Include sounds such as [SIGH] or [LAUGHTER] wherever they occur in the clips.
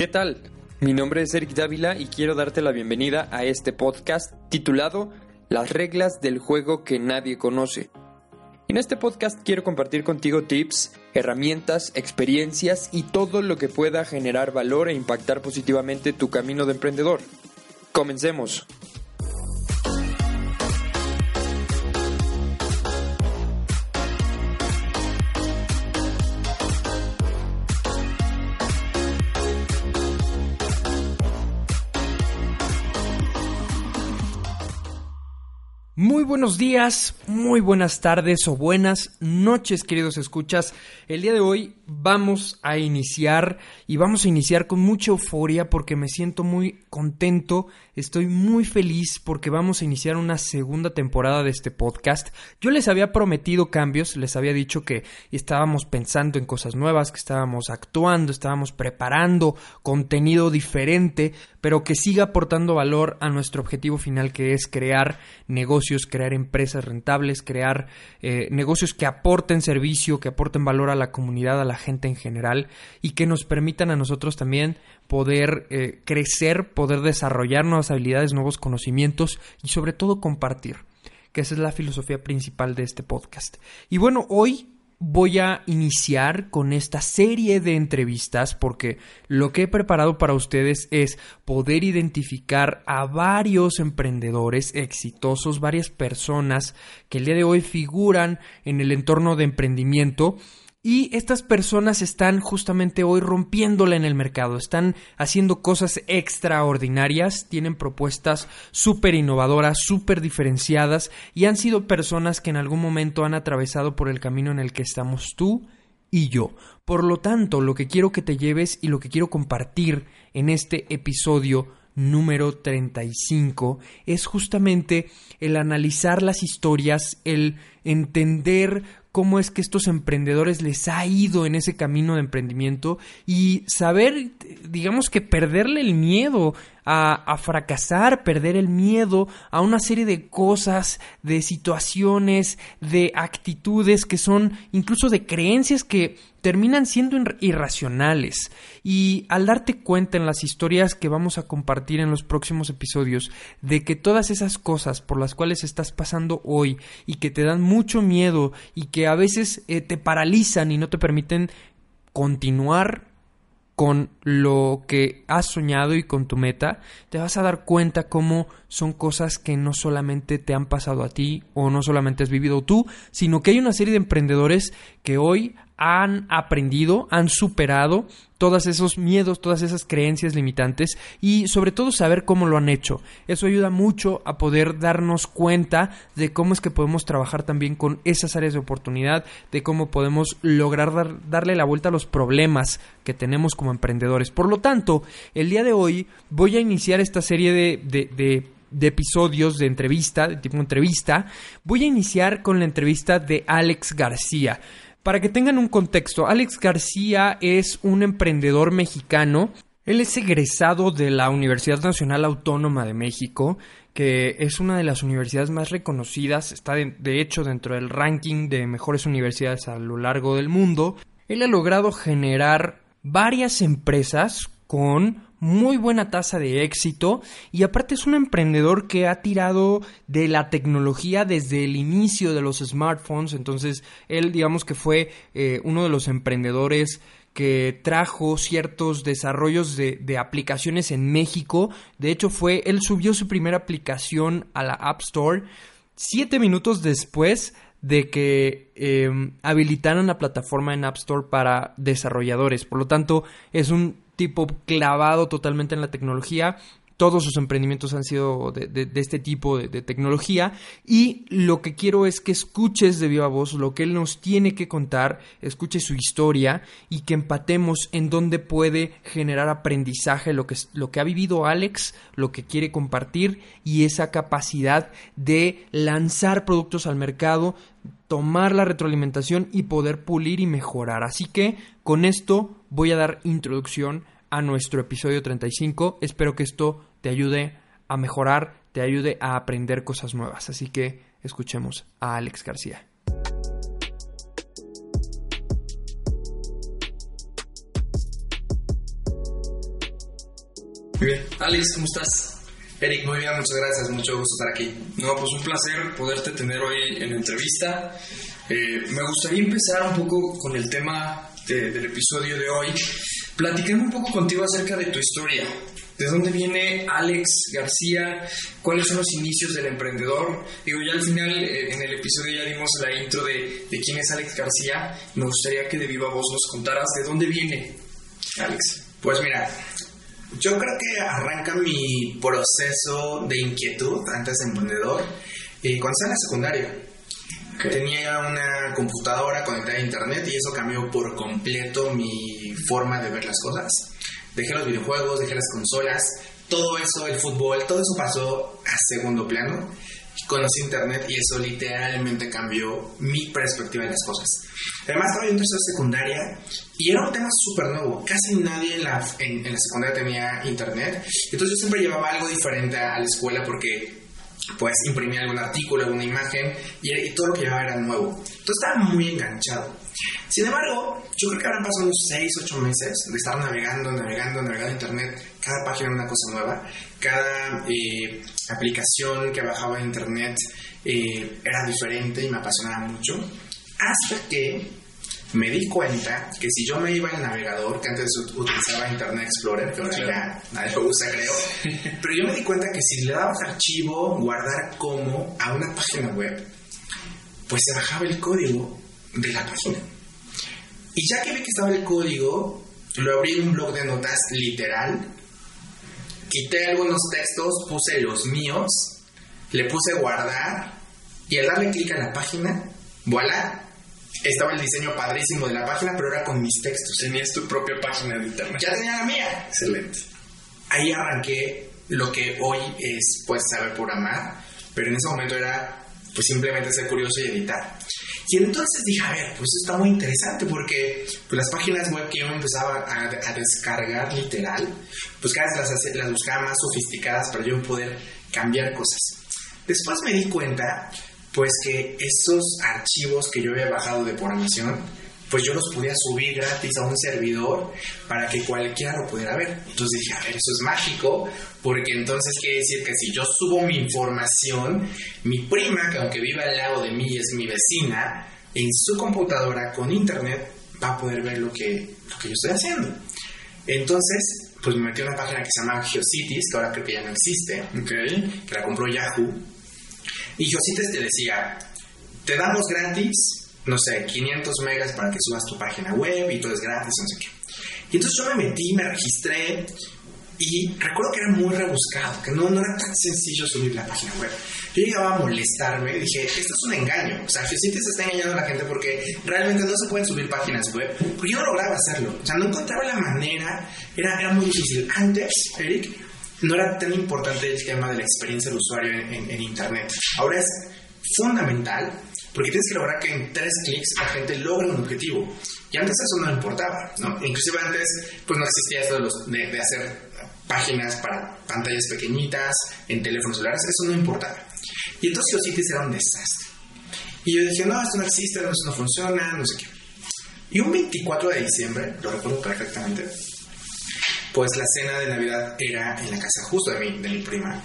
¿Qué tal? Mi nombre es Eric Dávila y quiero darte la bienvenida a este podcast titulado Las reglas del juego que nadie conoce. En este podcast quiero compartir contigo tips, herramientas, experiencias y todo lo que pueda generar valor e impactar positivamente tu camino de emprendedor. Comencemos. Muy buenos días, muy buenas tardes o buenas noches, queridos escuchas. El día de hoy vamos a iniciar y vamos a iniciar con mucha euforia porque me siento muy contento, estoy muy feliz porque vamos a iniciar una segunda temporada de este podcast. Yo les había prometido cambios, les había dicho que estábamos pensando en cosas nuevas, que estábamos actuando, estábamos preparando contenido diferente, pero que siga aportando valor a nuestro objetivo final que es crear negocios, crear empresas rentables, crear eh, negocios que aporten servicio, que aporten valor a la comunidad, a la gente en general y que nos permitan a nosotros también poder eh, crecer, poder desarrollar nuevas habilidades, nuevos conocimientos y sobre todo compartir, que esa es la filosofía principal de este podcast. Y bueno, hoy voy a iniciar con esta serie de entrevistas porque lo que he preparado para ustedes es poder identificar a varios emprendedores exitosos, varias personas que el día de hoy figuran en el entorno de emprendimiento y estas personas están justamente hoy rompiéndola en el mercado, están haciendo cosas extraordinarias, tienen propuestas súper innovadoras, súper diferenciadas y han sido personas que en algún momento han atravesado por el camino en el que estamos tú y yo. Por lo tanto, lo que quiero que te lleves y lo que quiero compartir en este episodio número 35 es justamente el analizar las historias, el entender cómo es que estos emprendedores les ha ido en ese camino de emprendimiento y saber, digamos que perderle el miedo a, fracasar, perder el miedo a una serie de cosas, de situaciones, de actitudes que son incluso de creencias que terminan siendo irracionales. Y al darte cuenta en las historias que vamos a compartir en los próximos episodios de que todas esas cosas por las cuales estás pasando hoy y que te dan mucho miedo y que a veces eh, te paralizan y no te permiten continuar con lo que has soñado y con tu meta, te vas a dar cuenta cómo son cosas que no solamente te han pasado a ti o no solamente has vivido tú, sino que hay una serie de emprendedores que hoy han aprendido, han superado todos esos miedos, todas esas creencias limitantes y sobre todo saber cómo lo han hecho. Eso ayuda mucho a poder darnos cuenta de cómo es que podemos trabajar también con esas áreas de oportunidad, de cómo podemos lograr darle la vuelta a los problemas que tenemos como emprendedores. Por lo tanto, el día de hoy voy a iniciar esta serie de, de episodios de entrevista, de tipo entrevista, voy a iniciar con la entrevista de Alex García. Para que tengan un contexto, Alex García es un emprendedor mexicano. Él es egresado de la Universidad Nacional Autónoma de México, que es una de las universidades más reconocidas, está de, de hecho dentro del ranking de mejores universidades a lo largo del mundo. Él ha logrado generar varias empresas con muy buena tasa de éxito y aparte es un emprendedor que ha tirado de la tecnología desde el inicio de los smartphones, entonces él digamos que fue eh, uno de los emprendedores que trajo ciertos desarrollos de, aplicaciones en México. De hecho, fue, él subió su primera aplicación a la App Store siete minutos después de que em, habilitaron la plataforma en App Store para desarrolladores. Por lo tanto, es un tipo clavado totalmente en la tecnología todos sus emprendimientos han sido de, este tipo de, tecnología y lo que quiero es que escuches de viva voz lo que él nos tiene que contar, escuche su historia y que empatemos en dónde puede generar aprendizaje, lo que, lo que ha vivido Alex, lo que quiere compartir y esa capacidad de lanzar productos al mercado, tomar la retroalimentación y poder pulir y mejorar. Así que con esto voy a dar introducción a nuestro episodio 35. Espero que esto te ayude a mejorar, te ayude a aprender cosas nuevas. Así que escuchemos a Alex García. Muy bien. Alex, ¿cómo estás? Eric, muy bien, muchas gracias, mucho gusto estar aquí. No, pues un placer poderte tener hoy en entrevista. Eh, me gustaría empezar un poco con el tema del episodio de hoy, platicando un poco contigo acerca de tu historia. ¿De dónde viene Alex García? ¿Cuáles son los inicios del emprendedor? Digo, ya al final, eh, en el episodio ya dimos la intro de, de quién es Alex García. Me gustaría que de viva voz nos contaras de dónde viene Alex. Pues mira, yo creo que arranca mi proceso de inquietud antes de emprendedor eh, cuando estaba en la secundaria. Tenía una computadora conectada a internet y eso cambió por completo mi forma de ver las cosas. Dejé los videojuegos, dejé las consolas, todo eso, el fútbol, todo eso pasó a segundo plano. Conocí internet y eso literalmente cambió mi perspectiva de las cosas. Además estaba yo en tercera secundaria y era un tema súper nuevo. Casi nadie en la, en, la secundaria tenía internet. Entonces yo siempre llevaba algo diferente a la escuela porque pues imprimía algún artículo, alguna imagen y, todo lo que llevaba era nuevo. Entonces estaba muy enganchado. Sin embargo, yo creo que habrán pasado unos 6, 8 meses de estar navegando, navegando, navegando internet, cada página era una cosa nueva, cada eh, aplicación que bajaba en internet eh, era diferente y me apasionaba mucho, hasta que me di cuenta que si yo me iba al navegador, que antes utilizaba Internet Explorer, que ahora ya nadie lo usa, creo, pero yo me di cuenta que si le dabas archivo, guardar como a una página web, pues se bajaba el código de la página. Y ya que vi que estaba el código, lo abrí en un blog de notas literal, quité algunos textos, puse los míos, le puse guardar y al darle clic a la página, voilà, estaba el diseño padrísimo de la página, pero era con mis textos. Tenías tu propia página de internet. Ya tenía la mía. Excelente. Ahí arranqué lo que hoy es, pues, saber programar, pero en ese momento era, pues, simplemente ser curioso y editar. Y entonces dije, a ver, pues está muy interesante porque pues, las páginas web que yo empezaba a, descargar literal, pues cada vez las, las buscaba más sofisticadas para yo poder cambiar cosas. Después me di cuenta pues que esos archivos que yo había bajado de programación, pues yo los podía subir gratis a un servidor para que cualquiera lo pudiera ver. Entonces dije, a ver, eso es mágico, porque entonces quiere decir que si yo subo mi información, mi prima, que aunque viva al lado de mí es mi vecina, en su computadora con internet va a poder ver lo que, lo que yo estoy haciendo. Entonces, pues me metí en una página que se llama GeoCities, que ahora creo que ya no existe, okay. que la compró Yahoo y Josites te decía, te damos gratis, no sé, 500 megas para que subas tu página web y todo es gratis, no sé qué. Y entonces yo me metí, me registré y recuerdo que era muy rebuscado, que no, no era tan sencillo subir la página web. Yo llegaba a molestarme dije, esto es un engaño. O sea, Geocities está engañando a la gente porque realmente no se pueden subir páginas web. Porque yo no lograba hacerlo. O sea, no encontraba la manera. Era, era muy difícil. Antes, Eric, no era tan importante el tema de la experiencia del usuario en, Internet. Ahora es fundamental porque tienes que lograr que en tres clics la gente logre un objetivo. Y antes eso no importaba, ¿no? Inclusive antes pues no existía esto de, de, hacer páginas para pantallas pequeñitas, en teléfonos celulares, eso no importaba. Y entonces Geocities era un desastre. Y yo decía, no, esto no existe, no, esto no funciona, no sé qué. Y un 24 de diciembre, lo recuerdo perfectamente, pues la cena de Navidad era en la casa justo de mi, de mi prima.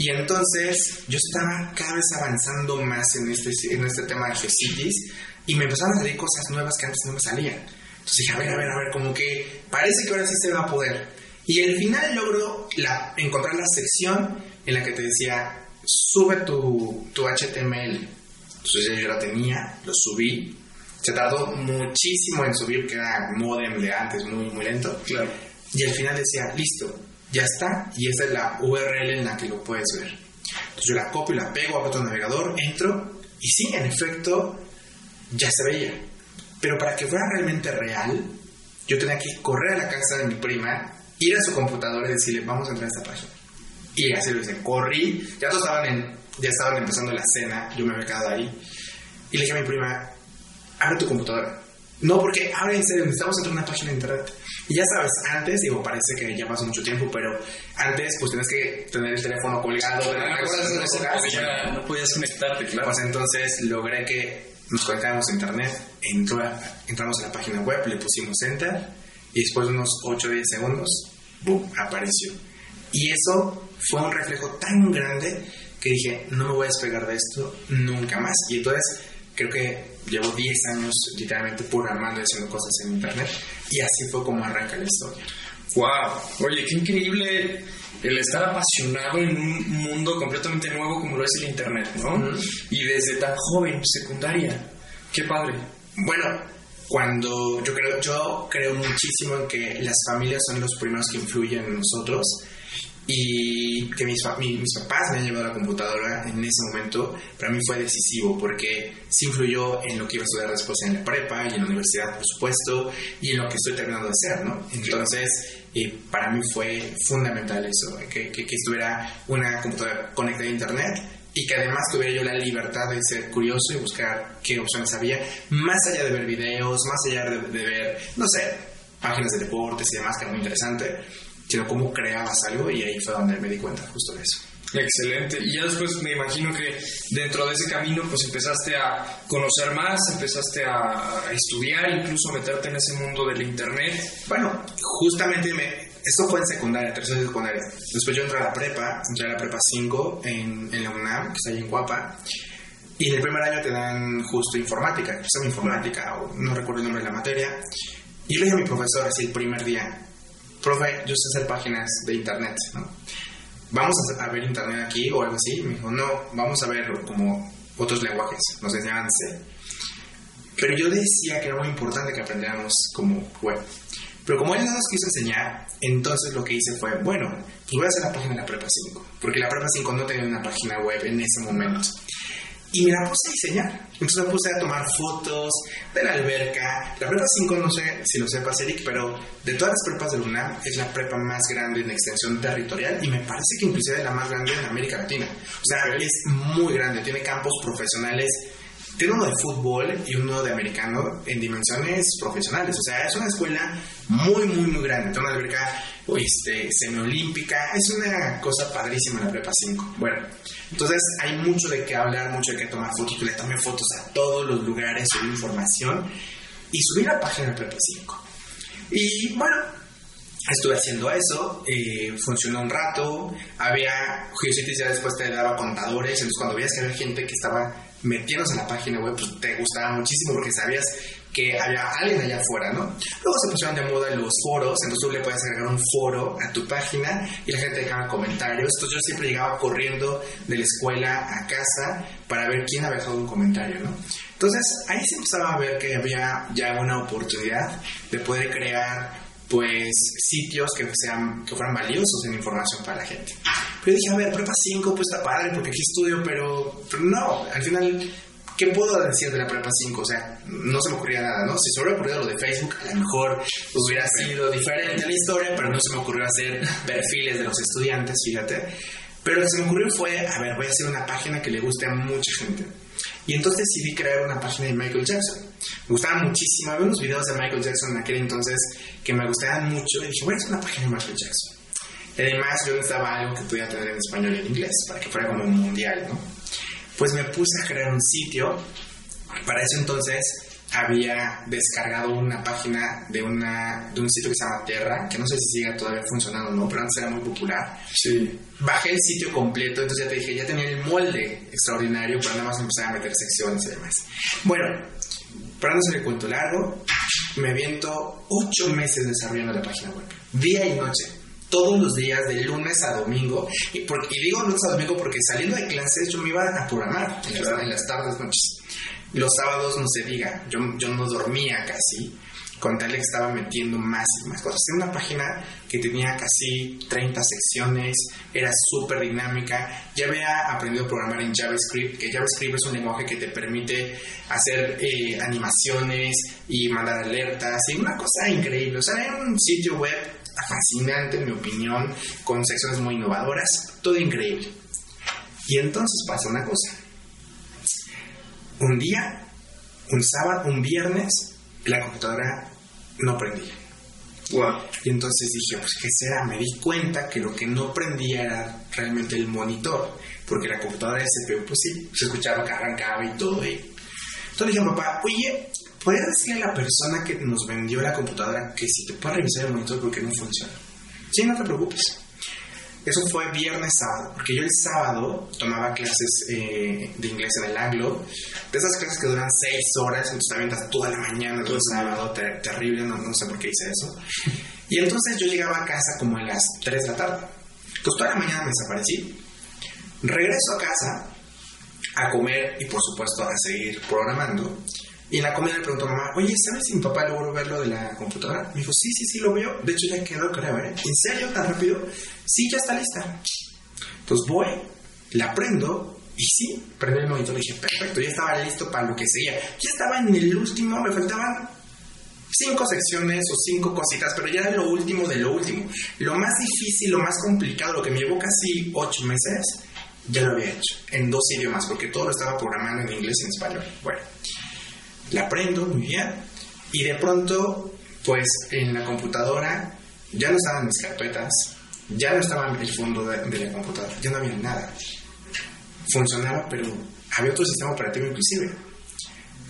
Y entonces yo estaba cada vez avanzando más en este, en este tema de Geocities y me empezaron a salir cosas nuevas que antes no me salían. Entonces dije, a ver, a ver, a ver, como que parece que ahora sí se va a poder. Y al final logro la, encontrar la sección en la que te decía, sube tu, tu HTML. Entonces yo la tenía, lo subí. Se tardó muchísimo en subir, porque era modem de antes, muy, muy lento. Claro y al final decía, listo, ya está, y esa es la URL en la que lo puedes ver. Entonces yo la copio, la pego a otro navegador, entro, y sí, en efecto, ya se veía. Pero para que fuera realmente real, yo tenía que correr a la casa de mi prima, ir a su computadora y decirle, vamos a entrar a esta página. Y así lo hice, corrí, ya todos estaban, ya estaban empezando la cena, yo me había quedado ahí. Y le dije a mi prima, abre tu computadora. No, porque ahora en serio, necesitamos entrar a una página de internet. Y ya sabes, antes, digo, parece que ya pasó mucho tiempo, pero antes pues tienes que tener el teléfono colgado. ¿te acuerdas de eso? No podías conectarte, claro. Pues entonces logré que nos conectáramos a internet, entró entramos a la página web, le pusimos enter y después de unos 8 o 10 segundos, ¡boom!, apareció. Y eso fue un reflejo tan grande que dije, no me voy a despegar de esto nunca más. Y entonces creo que llevo 10 años literalmente programando y haciendo cosas en internet y así fue como arranca la historia. ¡Wow! Oye, qué increíble el estar apasionado en un mundo completamente nuevo como lo es el internet, ¿no? Y desde tan joven, secundaria. ¡Qué padre! Bueno, cuando yo creo, yo creo muchísimo en que las familias son los primeros que influyen en nosotros y que mis, mis, papás me han llevado a la computadora en ese momento, para mí fue decisivo porque sí influyó en lo que iba a estudiar después en la prepa y en la universidad, por supuesto, y en lo que estoy terminando de hacer, ¿no? Entonces, eh, para mí fue fundamental eso, que, que, estuviera una computadora conectada a Internet y que además tuviera yo la libertad de ser curioso y buscar qué opciones había, más allá de ver videos, más allá de, de ver, no sé, páginas de deportes y demás, que era muy interesante sino cómo creabas algo y ahí fue donde me di cuenta justo de eso. Excelente. Y ya después me imagino que dentro de ese camino pues empezaste a conocer más, empezaste a, estudiar, incluso meterte en ese mundo del internet. Bueno, justamente me, esto fue en secundaria, tercera de secundaria. Después yo entré a la prepa, entré a la prepa 5 en, en la UNAM, que está ahí en Guapa. Y en el primer año te dan justo informática, es informática, o no recuerdo el nombre de la materia. Y le dije a mi profesor así el primer día, profe, yo sé hacer páginas de internet, ¿no? Vamos a, ver internet aquí o algo así. Me dijo, no, vamos a ver como otros lenguajes, nos enseñaban C. Pero yo decía que era muy importante que aprendiéramos como web. Pero como él no nos quiso enseñar, entonces lo que hice fue, bueno, pues voy a hacer la página de la Prepa 5, porque la Prepa 5 no tenía una página web en ese momento. Y me la puse a diseñar. Entonces me puse a tomar fotos de la alberca. La prepa 5, no sé si lo sepas, Eric, pero de todas las prepas de UNAM es la prepa más grande en extensión territorial y me parece que inclusive es la más grande en América Latina. O sea, es muy grande, tiene campos profesionales. Tiene uno de fútbol y uno de americano en dimensiones profesionales. O sea, es una escuela muy, muy, muy grande. Tiene una alberca este, semiolímpica. Es una cosa padrísima la prepa 5. Bueno, entonces hay mucho de qué hablar, mucho de qué tomar fotos. Le tomé fotos a todos los lugares, subí información y subí la página de Prepa 5. Y bueno, estuve haciendo eso, eh, funcionó un rato. Había, Geocities ya después te daba contadores, entonces cuando veías que había gente que estaba metiéndose en la página web, pues te gustaba muchísimo porque sabías que había alguien allá afuera, ¿no? Luego se pusieron de moda los foros, entonces tú le puedes agregar un foro a tu página y la gente dejaba comentarios. Entonces yo siempre llegaba corriendo de la escuela a casa para ver quién había dejado un comentario, ¿no? Entonces ahí se empezaba a ver que había ya una oportunidad de poder crear pues sitios que sean que fueran valiosos en información para la gente. Pero dije, a ver, prepa 5 pues está padre porque aquí estudio, pero, pero no, al final ¿qué puedo decir de la prepa 5? O sea, no se me ocurría nada, ¿no? Si se hubiera ocurrido lo de Facebook, a lo mejor hubiera sido diferente la historia, pero no se me ocurrió hacer perfiles de los estudiantes, fíjate. Pero lo que se me ocurrió fue, a ver, voy a hacer una página que le guste a mucha gente. Y entonces decidí crear una página de Michael Jackson. Me gustaban muchísimo, había unos videos de Michael Jackson en aquel entonces que me gustaban mucho y dije, a hacer una página de Michael Jackson. Y además yo necesitaba algo que pudiera tener en español y en inglés para que fuera como un mundial, ¿no? pues me puse a crear un sitio. Para eso entonces había descargado una página de, una, de un sitio que se llama Terra, que no sé si sigue todavía funcionando o no, pero antes era muy popular. Sí. Bajé el sitio completo, entonces ya te dije, ya tenía el molde extraordinario, pero nada más empezar a meter secciones y demás. Bueno, para no ser el cuento largo, me aviento ocho meses desarrollando la página web, día y noche todos los días, de lunes a domingo. Y, digo lunes a domingo porque saliendo de clases yo me iba a programar en, las, tardes, noches. Los sábados no se diga, yo, yo no dormía casi. Con tal que estaba metiendo más y más cosas. Era una página que tenía casi 30 secciones, era súper dinámica. Ya había aprendido a programar en JavaScript, que JavaScript es un lenguaje que te permite hacer eh, animaciones y mandar alertas, y una cosa increíble. O sea, era un sitio web fascinante, en mi opinión, con secciones muy innovadoras, todo increíble. Y entonces pasa una cosa. Un día, un sábado, un viernes, la computadora no prendía. Y entonces dije, pues, ¿qué será? Me di cuenta que lo que no prendía era realmente el monitor, porque la computadora CPU, pues sí, se escuchaba que arrancaba y todo. Entonces dije a papá, oye, ¿puedes decirle a la persona que nos vendió la computadora que si te puede revisar el monitor porque no funciona? Sí, no te preocupes. Eso fue viernes, sábado, porque yo el sábado tomaba clases eh, de inglés en el Anglo, de esas clases que duran seis horas, entonces te avientas toda la mañana, todo el sábado, terrible, no, no sé por qué hice eso. Y entonces yo llegaba a casa como a las 3 de la tarde. Entonces toda la mañana me desaparecí. Regreso a casa a comer y por supuesto a seguir programando. Y en la comida le pregunto a mamá, oye, ¿sabes si mi papá logró ver lo de la computadora? Me dijo, sí, sí, sí, lo veo. De hecho, ya quedó, creo, ¿eh? ¿En serio tan rápido? Sí, ya está lista. Entonces voy, la prendo y sí, prendí el monitor. Y dije, perfecto, ya estaba listo para lo que seguía. Ya estaba en el último, me faltaban cinco secciones o cinco cositas, pero ya era lo último de lo último. Lo más difícil, lo más complicado, lo que me llevó casi ocho meses, ya lo había hecho en dos idiomas, porque todo lo estaba programando en inglés y en español. Bueno la prendo muy bien y de pronto pues en la computadora ya no estaban mis carpetas, ya no estaba el fondo de, la computadora, ya no había nada. Funcionaba, pero había otro sistema operativo inclusive.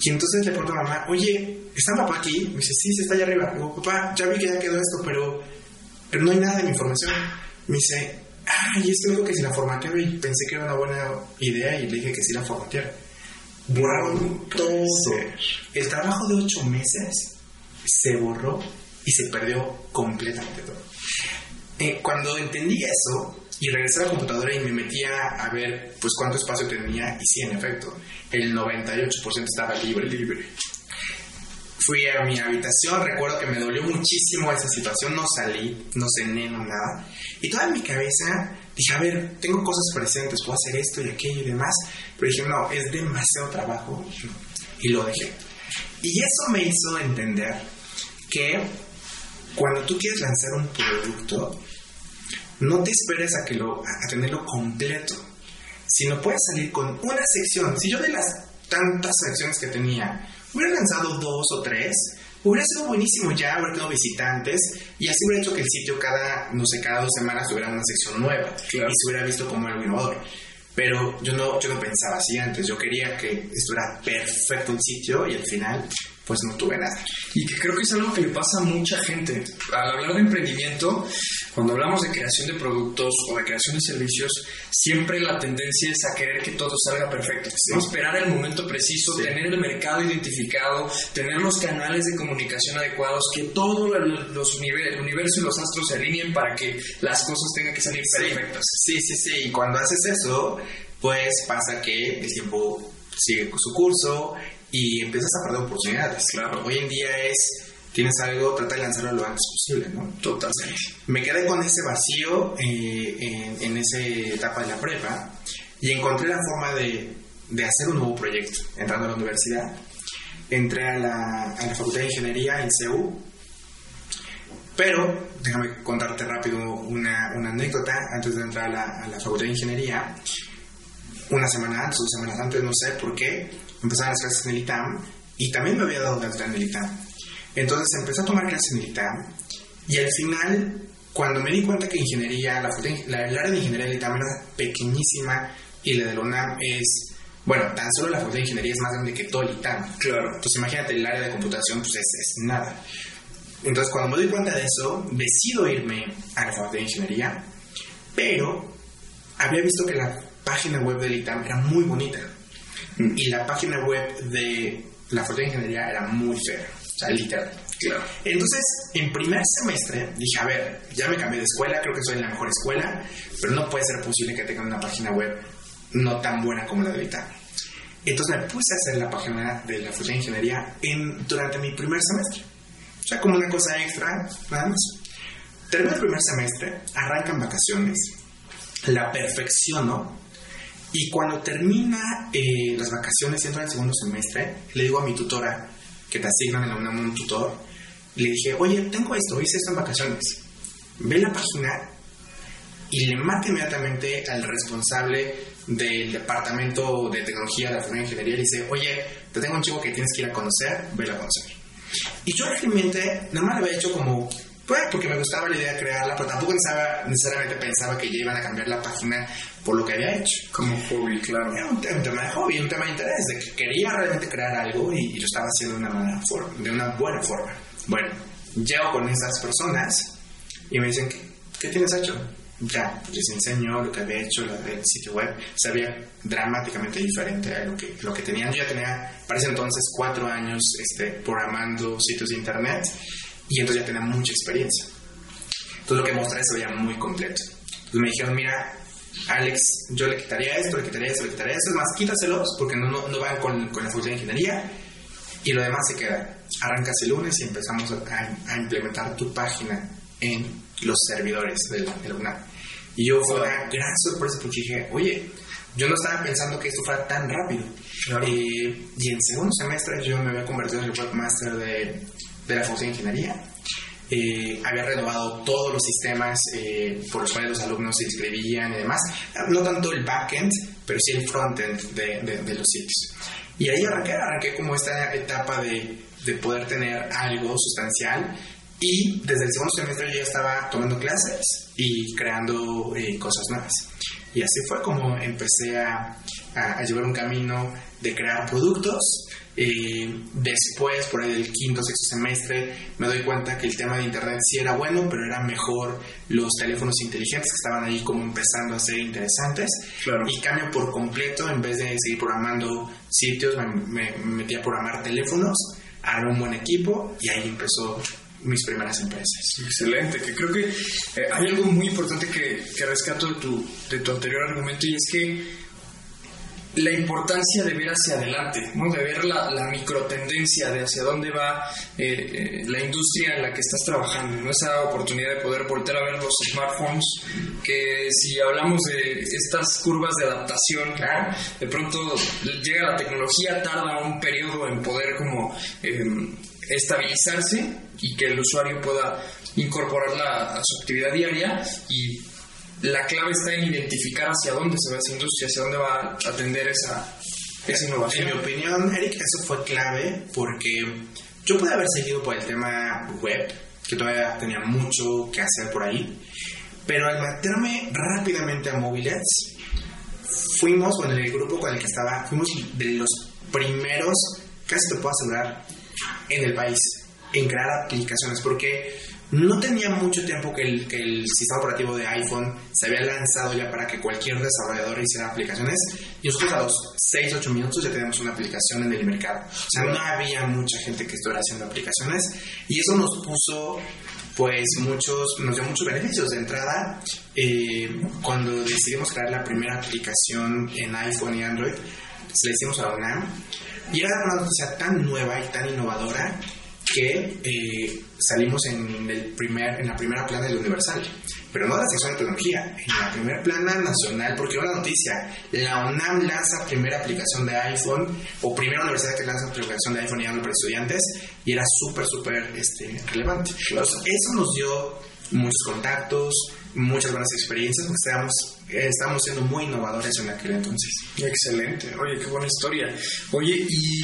Y entonces le pregunto a mamá, oye, ¿está papá aquí? Me dice, sí, sí está allá arriba. Digo, papá, ya vi que ya quedó esto, pero, pero no hay nada de mi información. Me dice, ay, es que que si la formateo y pensé que era una buena idea y le dije que sí la formateara todo. El trabajo de ocho meses se borró y se perdió completamente todo. Eh, cuando entendí eso y regresé a la computadora y me metía a ver pues cuánto espacio tenía y sí, en efecto, el 98% estaba libre, libre. Fui a mi habitación, recuerdo que me dolió muchísimo esa situación, no salí, no cené, no nada. Y toda mi cabeza dije, a ver, tengo cosas presentes, puedo hacer esto y aquello y demás. Pero dije, no, es demasiado trabajo. Y lo dejé. Y eso me hizo entender que cuando tú quieres lanzar un producto, no te esperes a, que lo, a tenerlo completo, sino puedes salir con una sección. Si yo de las tantas secciones que tenía hubiera lanzado dos o tres, hubiera sido buenísimo ya haber tenido visitantes y así hubiera hecho que el sitio cada, no sé, cada dos semanas tuviera una sección nueva y se hubiera visto como algo innovador. Pero yo no, yo no pensaba así antes, yo quería que estuviera perfecto el sitio y al final pues no tuve nada. Y que creo que es algo que le pasa a mucha gente. Al hablar de emprendimiento, cuando hablamos de creación de productos o de creación de servicios, siempre la tendencia es a querer que todo salga perfecto. Esperar el momento preciso, tener el mercado identificado, tener los canales de comunicación adecuados, que todo los el universo y los astros se alineen para que las cosas tengan que salir perfectas. Sí, sí, sí. Y cuando haces eso, pues pasa que el tiempo sigue su curso y empiezas a perder oportunidades. Claro, hoy en día es, tienes algo, trata de lanzarlo lo antes posible, ¿no? Totalmente. Me quedé con ese vacío eh, en, en esa etapa de la prepa y encontré la forma de, de hacer un nuevo proyecto, entrando a la universidad. Entré a la, a la Facultad de Ingeniería en CEU, pero déjame contarte rápido una, una anécdota antes de entrar a la, a la Facultad de Ingeniería. Una semana antes, dos semanas antes, no sé por qué, empezaba las clases en el ITAM y también me había dado alta en el ITAM. Entonces empecé a tomar clases en el ITAM y al final, cuando me di cuenta que ingeniería, la, la, el área de ingeniería del ITAM era pequeñísima y la de la UNAM es, bueno, tan solo la facultad de ingeniería es más grande que todo el ITAM. Claro. Entonces imagínate, el área de computación pues es, es nada. Entonces cuando me doy cuenta de eso, decido irme a la facultad de ingeniería, pero había visto que la página web del ITAM era muy bonita y la página web de la Facultad de Ingeniería era muy fea, sea, literal. Claro. Entonces, en primer semestre dije, a ver, ya me cambié de escuela, creo que soy la mejor escuela, pero no puede ser posible que tengan una página web no tan buena como la de ITAM. Entonces me puse a hacer la página de la Facultad de Ingeniería en, durante mi primer semestre. sea, como una cosa extra, nada más. Termino el primer semestre, arrancan vacaciones, la perfecciono y cuando termina eh, las vacaciones y entra el segundo semestre, le digo a mi tutora, que te asignan en la un tutor, le dije, oye, tengo esto, hice esto en vacaciones. Ve la página y le marca inmediatamente al responsable del departamento de tecnología de la Facultad de Ingeniería y le dice, oye, te tengo un chico que tienes que ir a conocer, vela a conocer. Y yo realmente nada más lo había hecho como, pues, porque me gustaba la idea de crearla, pero tampoco necesariamente pensaba que ya iban a cambiar la página por lo que había hecho. Como hobby, claro. Era un, tema de hobby, un tema de interés, de que quería realmente crear algo y, lo estaba haciendo de una, forma, de una buena forma. Bueno, llego con esas personas y me dicen, ¿qué, qué tienes hecho? ya les enseño lo que había hecho el sitio web, se veía dramáticamente diferente a lo que, lo que tenían. Yo ya tenía, parece entonces, cuatro años este, programando sitios de internet y entonces ya tenía mucha experiencia. Entonces lo que mostré se veía muy completo. Entonces me dijeron, mira, Alex, yo le quitaría esto, le quitaría esto, le quitaría esto, es más, quítaselos porque no, no, van con, con, la función de ingeniería y lo demás se queda. Arrancas el lunes y empezamos a, a implementar tu página en los servidores de la, de UNAM. Y yo fue una gran sorpresa porque dije, oye, yo no estaba pensando que esto fuera tan rápido. Eh, y en segundo semestre yo me había convertido en el webmaster de, de la función de ingeniería. Eh, había renovado todos los sistemas eh, por los cuales los alumnos se inscribían y demás. No tanto el backend, pero sí el frontend de, de, de los sitios. Y ahí arranqué, arranqué como esta etapa de, de poder tener algo sustancial y desde el segundo semestre yo ya estaba tomando clases y creando eh, cosas nuevas. Y así fue como empecé a, a, llevar un camino de crear productos. Eh, después, por ahí del quinto, sexto semestre, me doy cuenta que el tema de Internet sí era bueno, pero era mejor los teléfonos inteligentes que estaban ahí como empezando a ser interesantes. Y cambio por completo, en vez de seguir programando sitios, me, me metí a programar teléfonos, armé un buen equipo y ahí empezó mis primeras empresas. Excelente, que creo que eh, hay algo muy importante que, que rescato de tu, de tu anterior argumento y es que la importancia de ver hacia adelante, ¿no? de ver la, la microtendencia de hacia dónde va eh, eh, la industria en la que estás trabajando, ¿no? esa oportunidad de poder volver a ver los smartphones, que si hablamos de estas curvas de adaptación, de pronto llega la tecnología, tarda un periodo en poder como estabilizarse y que el usuario pueda incorporarla a su actividad diaria y la clave está en identificar hacia dónde se va esa industria, hacia dónde va a atender esa, esa innovación. En mi opinión, Eric, eso fue clave porque yo pude haber seguido por el tema web, que todavía tenía mucho que hacer por ahí, pero al meterme rápidamente a móviles, fuimos, con el grupo con el que estaba, fuimos de los primeros, casi te puedo asegurar, en el país en crear aplicaciones porque no tenía mucho tiempo que el, sistema operativo de iPhone se había lanzado ya para que cualquier desarrollador hiciera aplicaciones y nosotros a los 6, 8 minutos ya teníamos una aplicación en el mercado. O sea, no había mucha gente que estuviera haciendo aplicaciones y eso nos puso pues muchos, nos dio muchos beneficios. De entrada, eh, cuando decidimos crear la primera aplicación en iPhone y Android, se la hicimos a y era una noticia tan nueva y tan innovadora que eh, salimos en, el primer, en la primera plana del Universal, pero no de la sección de tecnología, en la primera plana nacional, porque una noticia, la UNAM lanza primera aplicación de iPhone, o primera universidad que lanza aplicación de iPhone y para estudiantes, y era súper, súper este, relevante. eso nos dio muchos contactos, muchas buenas experiencias, porque estábamos, eh, estábamos siendo muy innovadores en aquel entonces. Excelente, oye, qué buena historia. Oye, y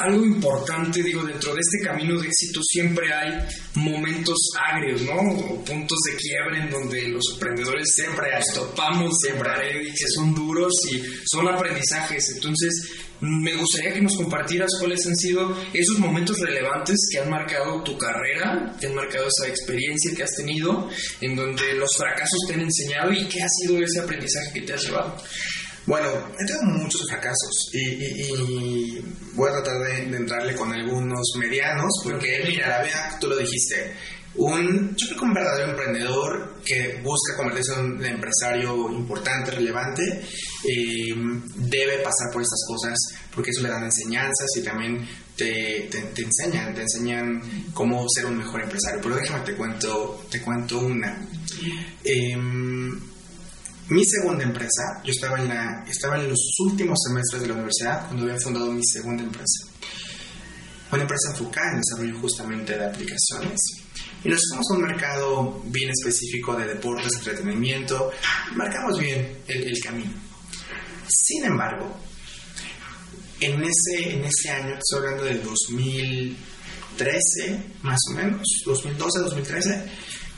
algo importante, digo, dentro de este camino de éxito siempre hay momentos agrios, ¿no? O puntos de quiebre en donde los emprendedores siempre topamos siempre que son duros y son aprendizajes. Entonces, me gustaría que nos compartieras cuáles han sido esos momentos relevantes que han marcado tu carrera, que han marcado esa experiencia que has tenido, en donde los fracasos te han enseñado y qué ha sido ese aprendizaje que te has llevado. Bueno, he tenido muchos fracasos y, voy a tratar de, entrarle con algunos medianos, porque mira, la verdad, tú lo dijiste, un, yo creo que un verdadero emprendedor que busca convertirse en un empresario importante, relevante, eh, debe pasar por estas cosas porque eso le dan enseñanzas y también te, te, enseñan, te enseñan cómo ser un mejor empresario. Pero déjame te cuento, te cuento una. Em, mi segunda empresa, yo estaba en, la, estaba en los últimos semestres de la universidad cuando había fundado mi segunda empresa. Una empresa enfocada en desarrollo justamente de aplicaciones. Y nos fuimos a un mercado bien específico de deportes, entretenimiento. Marcamos bien el, el camino. Sin embargo, en ese, en ese año, estoy hablando del 2013, más o menos, 2012, 2013,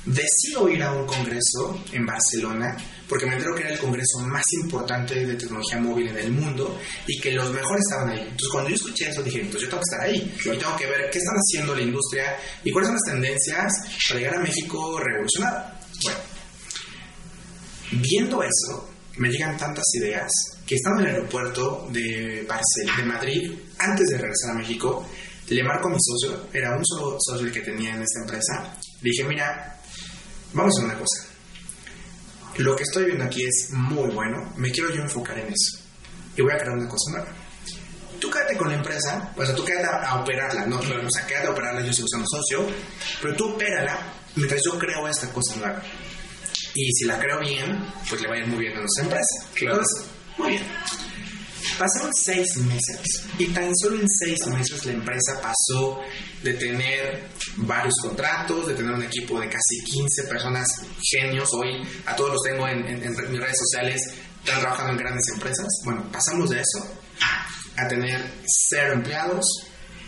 decido ir a un congreso en Barcelona porque me entero que era el congreso más importante de tecnología móvil en el mundo y que los mejores estaban ahí. Entonces, cuando yo escuché eso, dije, pues yo tengo que estar ahí y tengo que ver qué están haciendo la industria y cuáles son las tendencias para llegar a México revolucionado. Bueno, viendo eso, me llegan tantas ideas que estando en el aeropuerto de, de Madrid, antes de regresar a México, le marco a mi socio, era un solo socio el que tenía en esta empresa, le dije, mira, vamos a hacer una cosa. Lo que estoy viendo aquí es muy bueno, me quiero yo enfocar en eso. Y voy a crear una cosa nueva. Tú quédate con la empresa, o sea, tú quédate a, operarla, no, o sea, quédate a operarla, yo sigo usando socio, pero tú opérala mientras yo creo esta cosa nueva. Y si la creo bien, pues le va a ir muy bien a nuestra empresa. Claro. muy bien. Pasaron seis meses y tan solo en seis meses la empresa pasó de tener varios contratos, de tener un equipo de casi 15 personas genios. Hoy a todos los tengo en, en mis redes sociales, están trabajando en grandes empresas. Bueno, pasamos de eso a tener cero empleados,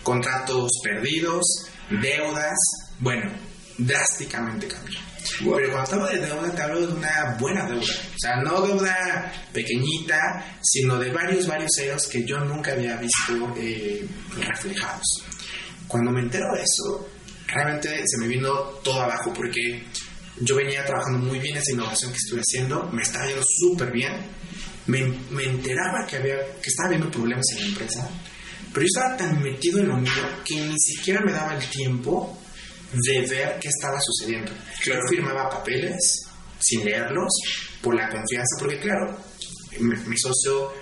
contratos perdidos, deudas. Bueno, drásticamente cambió. Pero cuando hablo de deuda, te hablo de una buena deuda. O sea, no deuda pequeñita, sino de varios, varios ceros que yo nunca había visto eh, reflejados. Cuando me entero de eso, realmente se me vino todo abajo porque yo venía trabajando muy bien esa innovación que estoy haciendo, me estaba yendo súper bien, me, me, enteraba que, había, que estaba habiendo problemas en la empresa, pero yo estaba tan metido en lo mío que ni siquiera me daba el tiempo de ver qué estaba sucediendo. Yo firmaba papeles sin leerlos por la confianza, porque claro, mi, socio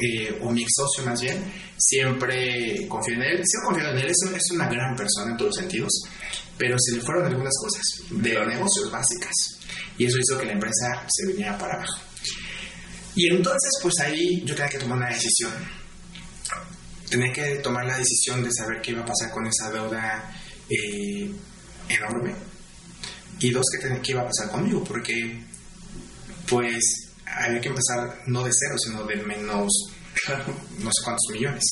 eh, o mi ex socio más bien, siempre confió en él, siempre confiado en él, es, es una gran persona en todos los sentidos, pero se le fueron algunas cosas de negocios básicas y eso hizo que la empresa se viniera para abajo. Y entonces pues ahí yo tenía que tomar una decisión. Tenía que tomar la decisión de saber qué iba a pasar con esa deuda eh, enorme. Y dos, que, qué iba a pasar conmigo, porque pues había que empezar no de cero, sino de menos no sé cuántos millones.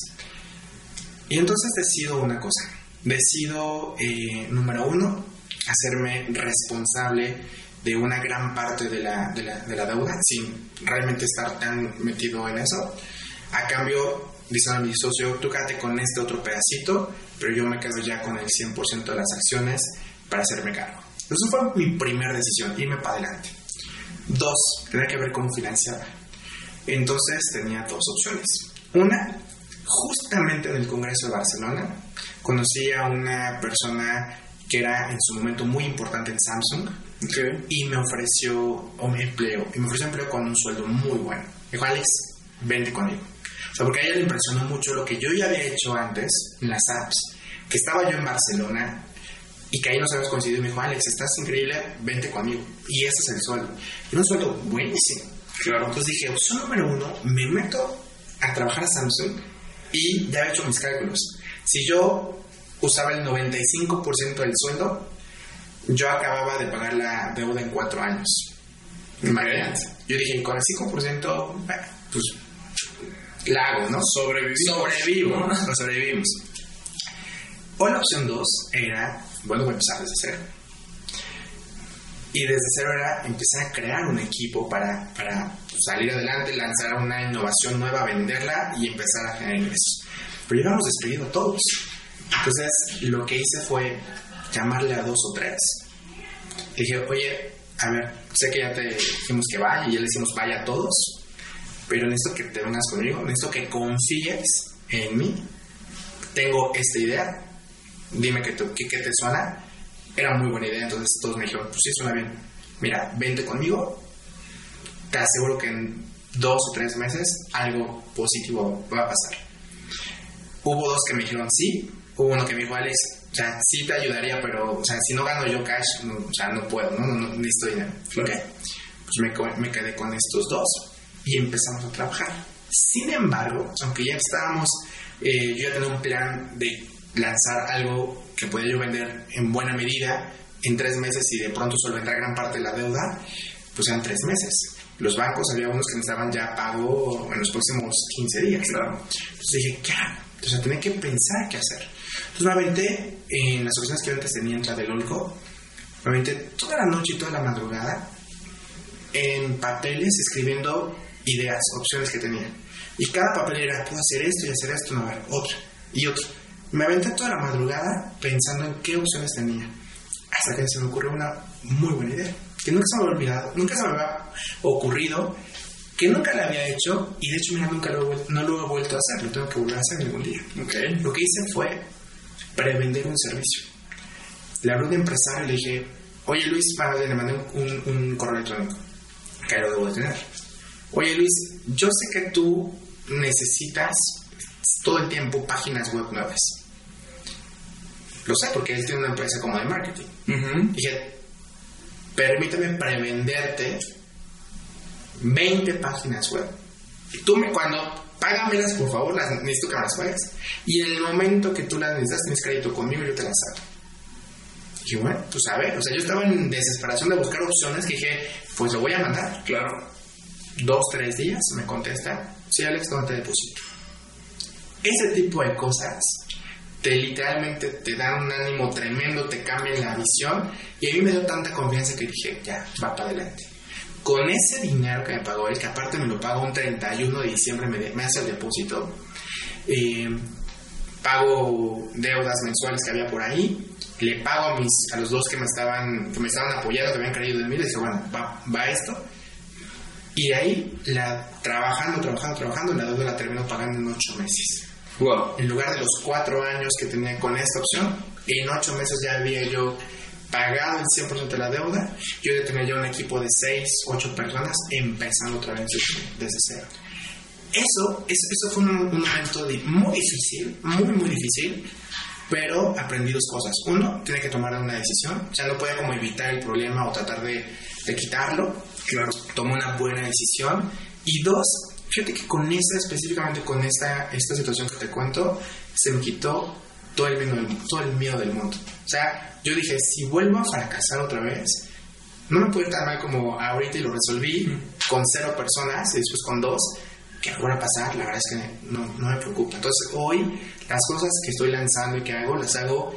Y entonces decido una cosa. Decido, eh, número uno, hacerme responsable de una gran parte de la, de, la, de la, deuda sin realmente estar tan metido en eso. A cambio, dice a mi socio, tú quédate con este otro pedacito, pero yo me quedo ya con el 100% de las acciones para hacerme cargo. Eso fue mi primera decisión, irme para adelante. Dos, tenía que ver cómo financiaba. Entonces tenía dos opciones. Una, justamente en el Congreso de Barcelona, conocí a una persona que era en su momento muy importante en Samsung y me ofreció un empleo, y me ofreció empleo con un sueldo muy bueno. dijo, Alex, vente conmigo. O sea, porque a ella le impresionó mucho lo que yo ya había hecho antes en las apps, que estaba yo en Barcelona y que ahí nos habíamos coincidido y me dijo, Alex, estás increíble, vente conmigo. Y ese es el sueldo. Un sueldo buenísimo. Claro. Entonces dije, opción número uno, me meto a trabajar a Samsung y ya he hecho mis cálculos. Si yo usaba el 95% del sueldo, yo acababa de pagar la deuda en cuatro años. Imagínate. Yo dije, con el 5%, pues la hago, ¿no? Sobrevivimos. ¿no? sobrevivimos. [LAUGHS] O la opción dos era bueno, empezar desde cero. Y desde cero era empezar a crear un equipo para, para salir adelante, lanzar una innovación nueva, venderla y empezar a generar ingresos. Pero llevamos despedido a todos. Entonces, lo que hice fue llamarle a dos o tres. dije, oye, a ver, sé que ya te dijimos que vaya y ya le decimos vaya a todos, pero necesito que te unas conmigo, necesito que confíes en mí. Tengo esta idea, dime qué te, te suena. Era muy buena idea, entonces todos me dijeron, pues sí, suena bien. Mira, vente conmigo, te aseguro que en dos o tres meses algo positivo va a pasar. hubo dos que me dijeron sí, hubo uno que me dijo, Alex, o sea, sí te ayudaría, pero, o sea, si no gano yo cash, no, o sea, no puedo, ¿no? No, no necesito dinero. Ok, pues me, me quedé con estos dos y empezamos a trabajar. Sin embargo, aunque ya estábamos, eh, yo ya tenía un plan de lanzar algo que podía yo vender en buena medida en tres meses y de pronto solventar gran parte de la deuda, pues eran tres meses. Los bancos había unos que necesitaban ya pago en los próximos 15 días. ¿no? Entonces dije, ¿qué hago? Sea, tenía que pensar qué hacer. Entonces me aventé en las oficinas que yo antes tenía en Tlatelolco, me aventé toda la noche y toda la madrugada en papeles escribiendo ideas, opciones que tenía. Y cada papel era, puedo hacer esto y hacer esto, no, otra y otra. Me aventé toda la madrugada pensando en qué opciones tenía. Hasta que se me ocurrió una muy buena idea, que nunca se me había olvidado, nunca se me había ocurrido, que nunca la había hecho y de hecho, mira, nunca lo, he no lo he vuelto a hacer, lo tengo que volver a hacer algún día. Lo que hice fue prevender un servicio. Le hablé a un empresario y le dije, oye Luis, para, le mandé un, un- un correo electrónico, que lo debo de tener. Oye Luis, yo sé que tú necesitas todo el tiempo páginas web nuevas. Lo sé porque él tiene una empresa como de marketing. Dije, permíteme prevenderte 20 páginas web. Y tú me, cuando págamelas, por favor, las necesito que me las pagues. Y en el momento que tú las necesitas, tienes crédito conmigo y yo te las hago. Dije, bueno, pues a ver, o sea, yo estaba en desesperación de buscar opciones que dije, pues lo voy a mandar. Claro. Dos, tres días me contesta, sí, Alex, ¿dónde te deposito? Ese tipo de cosas te literalmente te dan un ánimo tremendo, te cambian la visión y a mí me dio tanta confianza que dije, ya, va para adelante. Con ese dinero que me pagó él, que aparte me lo pagó un 31 de diciembre, me, hace el depósito, eh, pago deudas mensuales que había por ahí, le pago a, mis, a los dos que me estaban que me estaban apoyando, que habían creído en mí, les dije, bueno, va, va esto. Y ahí, la, trabajando, trabajando, trabajando, la deuda la termino pagando en ocho meses. Wow. En lugar de los cuatro años que tenía con esta opción, en ocho meses ya había yo pagado el 100% de la deuda. Yo ya tenía ya un equipo de seis, ocho personas empezando otra vez desde, cero. Eso, eso, eso fue un, un momento di- muy difícil, muy, muy difícil, pero aprendí dos cosas. Uno, tiene que tomar una decisión, o sea, no puede como evitar el problema o tratar de, de quitarlo. Claro, tomó una buena decisión. Y dos, fíjate que con esta, específicamente con esta, esta situación que te cuento, se me quitó todo el, miedo del, todo el miedo del mundo. O sea, yo dije, si vuelvo a fracasar otra vez, no me puede ir tan mal como ahorita y lo resolví con cero personas y después con dos. ¿Qué va a pasar? La verdad es que no, no me preocupa. Entonces, hoy las cosas que estoy lanzando y que hago, las hago.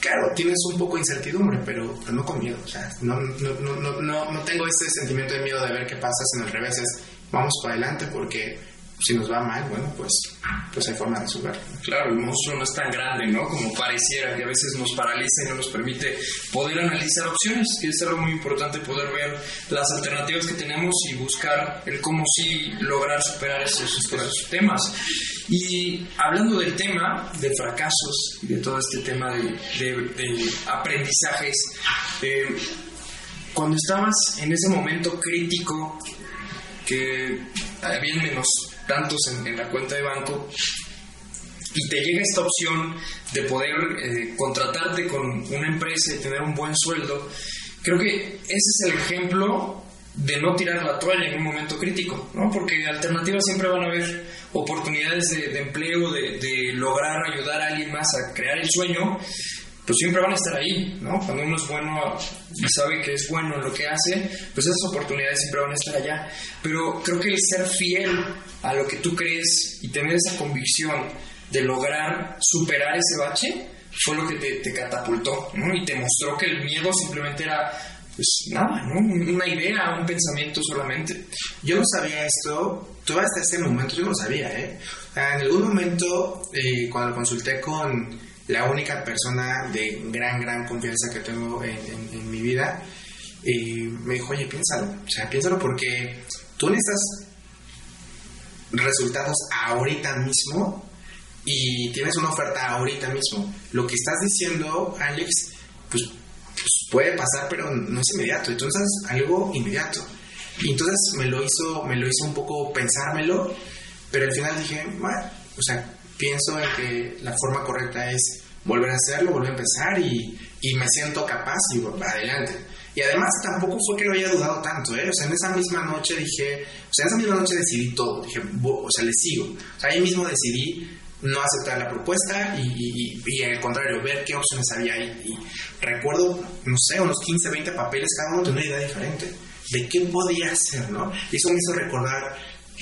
Claro, tienes un poco de incertidumbre, pero, pero no con miedo. O sea, no, no, no, no, no, no tengo ese sentimiento de miedo de ver qué pasa, sino al revés es vamos para adelante porque si nos va mal, bueno, pues, pues hay forma de resolverlo. Claro, el monstruo no es tan grande, ¿no? Como pareciera, que a veces nos paraliza y no nos permite poder analizar opciones, que es algo muy importante poder ver las alternativas que tenemos y buscar el cómo sí lograr superar esos, esos temas. Y hablando del tema de fracasos y de todo este tema de, de- de aprendizajes, eh, cuando estabas en ese momento crítico que había menos tantos en, la cuenta de banco y te llega esta opción de poder eh, contratarte con una empresa y tener un buen sueldo, creo que ese es el ejemplo de no tirar la toalla en un momento crítico, ¿no? Porque alternativas siempre van a haber oportunidades de, de empleo, de, de lograr ayudar a alguien más a crear el sueño, pues siempre van a estar ahí, ¿no? Cuando uno es bueno y sabe que es bueno en lo que hace, pues esas oportunidades siempre van a estar allá. Pero creo que el ser fiel a lo que tú crees y tener esa convicción de lograr superar ese bache fue lo que te, te catapultó, ¿no? Y te mostró que el miedo simplemente era, pues nada, ¿no? Una idea, un pensamiento solamente. Yo no sabía esto, todo hasta ese momento yo no sabía, ¿eh? En algún momento, eh, cuando consulté con la única persona de gran, gran confianza que tengo en, mi vida, eh, me dijo, oye, piénsalo, o sea, piénsalo porque tú necesitas resultados ahorita mismo y tienes una oferta ahorita mismo. Lo que estás diciendo, Alex, pues, pues puede pasar, pero no es inmediato. Entonces, algo inmediato. Y entonces me lo hizo, me lo hizo un poco pensármelo, pero al final dije, bueno, o sea, pienso en que la forma correcta es volver a hacerlo, volver a empezar y, y me siento capaz y adelante. Y además tampoco fue que lo haya dudado tanto, ¿eh? O sea, en esa misma noche dije, o sea, en esa misma noche decidí todo, dije, o sea, le sigo. O sea, ahí mismo decidí no aceptar la propuesta y, y, al contrario, ver qué opciones había ahí. Y recuerdo, no sé, unos 15, 20 papeles, cada uno tenía una idea diferente de qué podía hacer, ¿no? Y eso me hizo recordar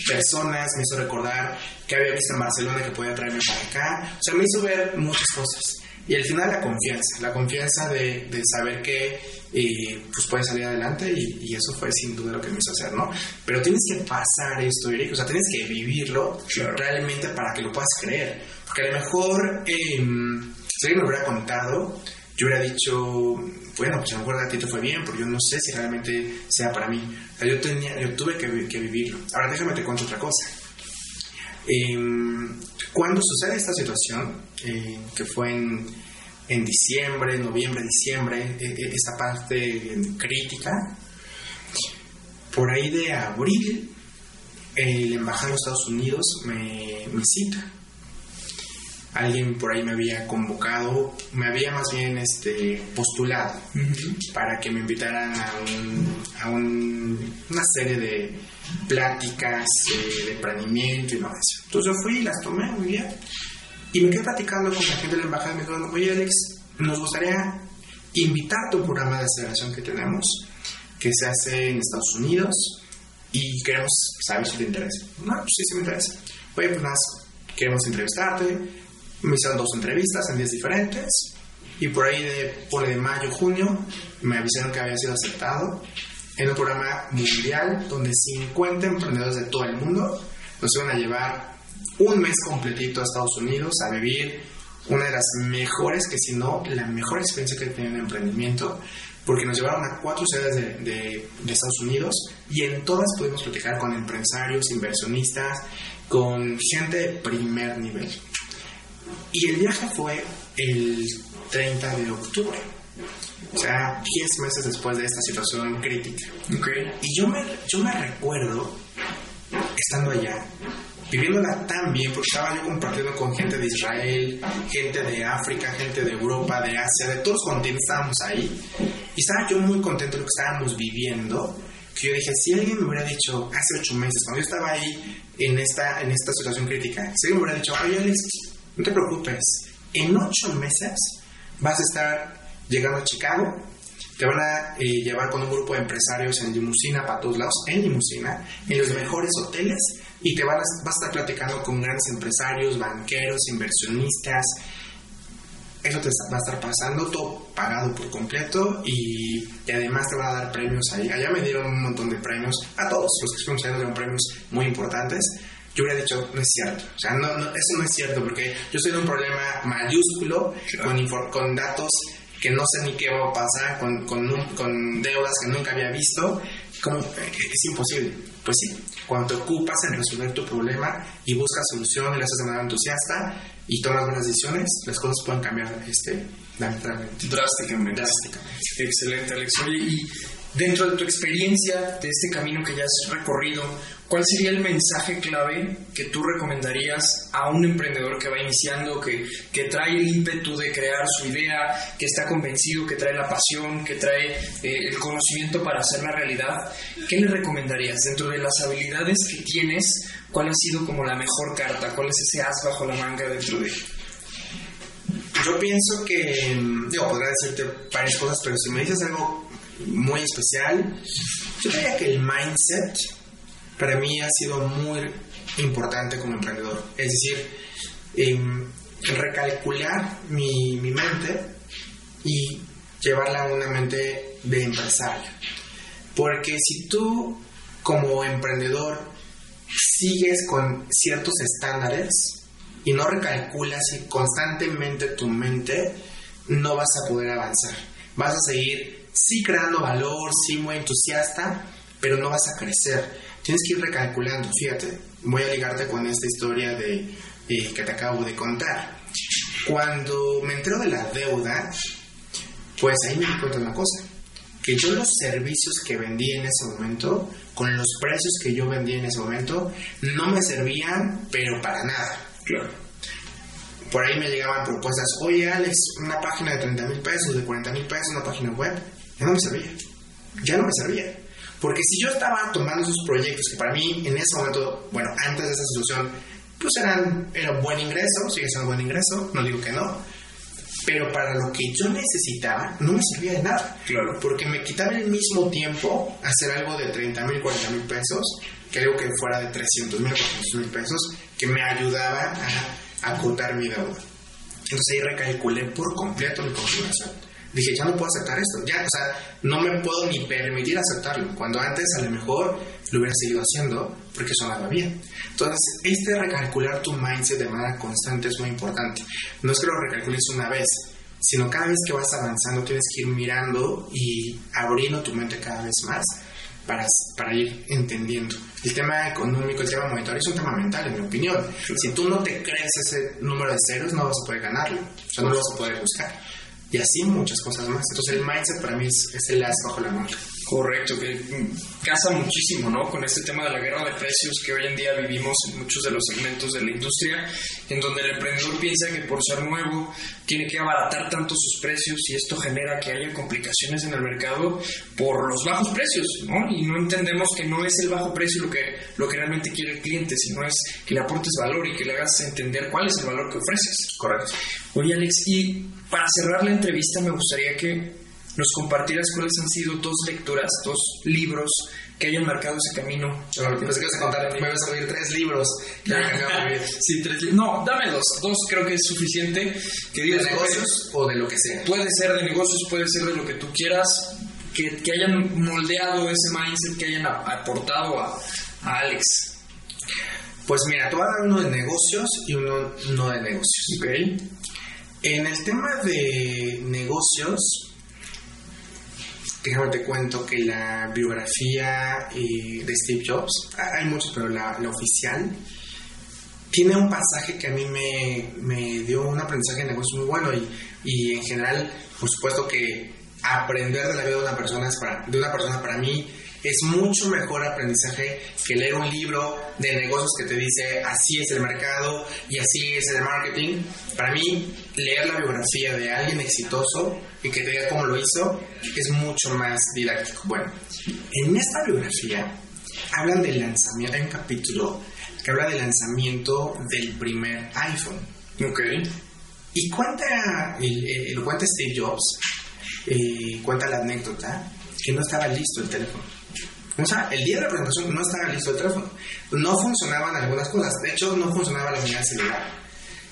personas, me hizo recordar que había visto en Barcelona que podía traerme para acá, o sea, me hizo ver muchas cosas. Y al final la confianza, la confianza de, de saber que eh, pues puedes salir adelante y, eso fue sin duda lo que me hizo hacer, ¿no? Pero tienes que pasar esto, Eric, o sea, tienes que vivirlo realmente para que lo puedas creer. Porque a lo mejor, eh, si alguien me hubiera contado, yo hubiera dicho, bueno, pues a lo mejor ti te fue bien, porque yo no sé si realmente sea para mí. Yo, tenía, yo tuve que, vivirlo. Ahora déjame te cuento otra cosa. Em, cuando sucede esta situación, eh, que fue en, en, diciembre, noviembre, diciembre, e, e, esta parte crítica, por ahí de abril, el embajador de Estados Unidos me, me cita alguien por ahí me había convocado, me había más bien este, postulado para que me invitaran a, a una serie de pláticas eh, de emprendimiento y no eso. Entonces yo fui y las tomé muy bien. Y me quedé platicando con la gente de la embajada y me dijeron, oye Alex, nos gustaría invitarte a un programa de aceleración que tenemos, que se hace en Estados Unidos y queremos saber si te interesa. No, pues sí, sí me interesa. Oye, pues nada, queremos entrevistarte. Me hicieron dos entrevistas en días diferentes y por ahí de, por de mayo, junio, me avisaron que había sido aceptado en un programa mundial donde 50 emprendedores de todo el mundo nos iban a llevar un mes completito a Estados Unidos a vivir una de las mejores, que si no la mejor experiencia que he tenido en emprendimiento, porque nos llevaron a cuatro ciudades de, de, Estados Unidos y en todas pudimos platicar con empresarios, inversionistas, con gente de primer nivel. Y el viaje fue el 30 de octubre. O sea, 10 meses después de esta situación crítica. Y yo me, yo me recuerdo, estando allá, viviéndola tan bien, porque estaba yo compartiendo con gente de Israel, gente de África, gente de Europa, de Asia, de todos los continentes estábamos ahí. Y estaba yo muy contento de lo que estábamos viviendo. Que yo dije, si alguien me hubiera dicho hace ocho meses, cuando yo estaba ahí en esta, en esta situación crítica, si alguien me hubiera dicho, oye Alex, no te preocupes, en ocho meses vas a estar llegando a Chicago, te van a eh, llevar con un grupo de empresarios en limusina para todos lados, en limusina, en los mejores hoteles, y te van a, vas a estar platicando con grandes empresarios, banqueros, inversionistas. Eso te va a estar pasando todo pagado por completo y, además te van a dar premios ahí. Allá me dieron un montón de premios, a todos los que fuimos allá dieron premios muy importantes yo hubiera dicho, no es cierto. O sea, no, eso no es cierto, porque yo soy de un problema mayúsculo con, con datos que no sé ni qué va a pasar, con, con, con deudas que nunca había visto, como es imposible. Pues sí, cuando te ocupas en resolver tu problema y buscas solución y lo haces de manera entusiasta y tomas buenas decisiones, las cosas pueden cambiar este, drásticamente. Drásticamente. Excelente, Alex. Oye, y dentro de tu experiencia, de este camino que ya has recorrido, ¿cuál sería el mensaje clave que tú recomendarías a un emprendedor que va iniciando, que, que trae el ímpetu de crear su idea, que está convencido, que trae la pasión, que trae eh, el conocimiento para hacerla realidad? ¿Qué le recomendarías dentro de las habilidades que tienes? ¿Cuál ha sido como la mejor carta? ¿Cuál es ese as bajo la manga dentro de yo pienso que, digo, podría decirte varias cosas, pero si me dices algo muy especial. Yo diría que el mindset para mí ha sido muy importante como emprendedor. Es decir, em, recalcular mi, mi mente y llevarla a una mente de empresario. Porque si tú como emprendedor sigues con ciertos estándares y no recalculas constantemente tu mente, no vas a poder avanzar. Vas a seguir sí creando valor, sí muy entusiasta, pero no vas a crecer. Tienes que ir recalculando. Fíjate, voy a ligarte con esta historia de, eh, que te acabo de contar. Cuando me entero de la deuda, pues ahí me di cuenta de una cosa, que yo los servicios que vendí en ese momento, con los precios que yo vendí en ese momento, no me servían, pero para nada. Claro. por ahí me llegaban propuestas, oye Alex, una página de 30 mil pesos, de 40 mil pesos, una página web, ya no me servía, ya no me servía. Porque si yo estaba tomando esos proyectos que para mí en ese momento, bueno, antes de esa solución, pues eran, era un buen ingreso, sigue siendo buen ingreso, no digo que no, pero para lo que yo necesitaba no me servía de nada. Claro. Porque me quitaba el mismo tiempo hacer algo de 30 mil, 40 mil pesos que algo que fuera de 300 mil, 400 mil pesos que me ayudaba a acotar mi deuda. Entonces ahí recalculé por completo mi configuración. Dije, ya no puedo aceptar esto. Ya, o sea, no me puedo ni permitir aceptarlo. Cuando antes a lo mejor lo hubiera seguido haciendo porque sonaba bien. Entonces, este recalcular tu mindset de manera constante es muy importante. No es que lo recalcules una vez, sino cada vez que vas avanzando tienes que ir mirando y abriendo tu mente cada vez más para, para ir entendiendo. El tema económico, el tema monetario es un tema mental, en mi opinión. Si tú no te crees ese número de ceros, no vas a poder ganarlo. O sea, no lo vas a poder buscar. Y así muchas cosas más. Entonces el mindset para mí es, es el as bajo la manga. Correcto, que casa muchísimo, ¿no? Con este tema de la guerra de precios que hoy en día vivimos en muchos de los segmentos de la industria, en donde el emprendedor piensa que por ser nuevo tiene que abaratar tanto sus precios y esto genera que haya complicaciones en el mercado por los bajos precios, ¿no? Y no entendemos que no es el bajo precio lo que, lo que realmente quiere el cliente, sino es que le aportes valor y que le hagas entender cuál es el valor que ofreces. Correcto. Oye, Alex, y para cerrar la entrevista me gustaría que nos compartieras cuáles han sido dos lecturas, dos libros que hayan marcado ese camino. Pensé que contar, me ibas a pedir tres libros. que [LAUGHS] sí, tres libros. No, dame dos. Dos creo que es suficiente. Que ¿De digas, negocios o de lo que sea? Puede ser de negocios, puede ser de lo que tú quieras. Que, que hayan moldeado ese mindset, que hayan aportado a, a Alex. Pues mira, te voy a dar uno de negocios y uno no de negocios. Ok. En el tema de negocios, déjame te cuento que la biografía eh, de Steve Jobs, ah, hay muchos, pero la, oficial, tiene un pasaje que a mí me, me dio un aprendizaje de negocio muy bueno y, y en general, por supuesto que aprender de la vida de una persona, es para, de una persona para mí es mucho mejor aprendizaje que leer un libro de negocios que te dice así es el mercado y así es el marketing. Para mí, leer la biografía de alguien exitoso y que te diga cómo lo hizo es mucho más didáctico. Bueno, en esta biografía hablan del lanzamiento, hay un capítulo que habla del lanzamiento del primer iPhone. Ok. Y cuenta, el, el- cuenta Steve Jobs, eh, cuenta la anécdota que no estaba listo el teléfono. O sea, el día de la presentación no estaba listo el teléfono. No funcionaban algunas cosas. De hecho, no funcionaba la unidad celular.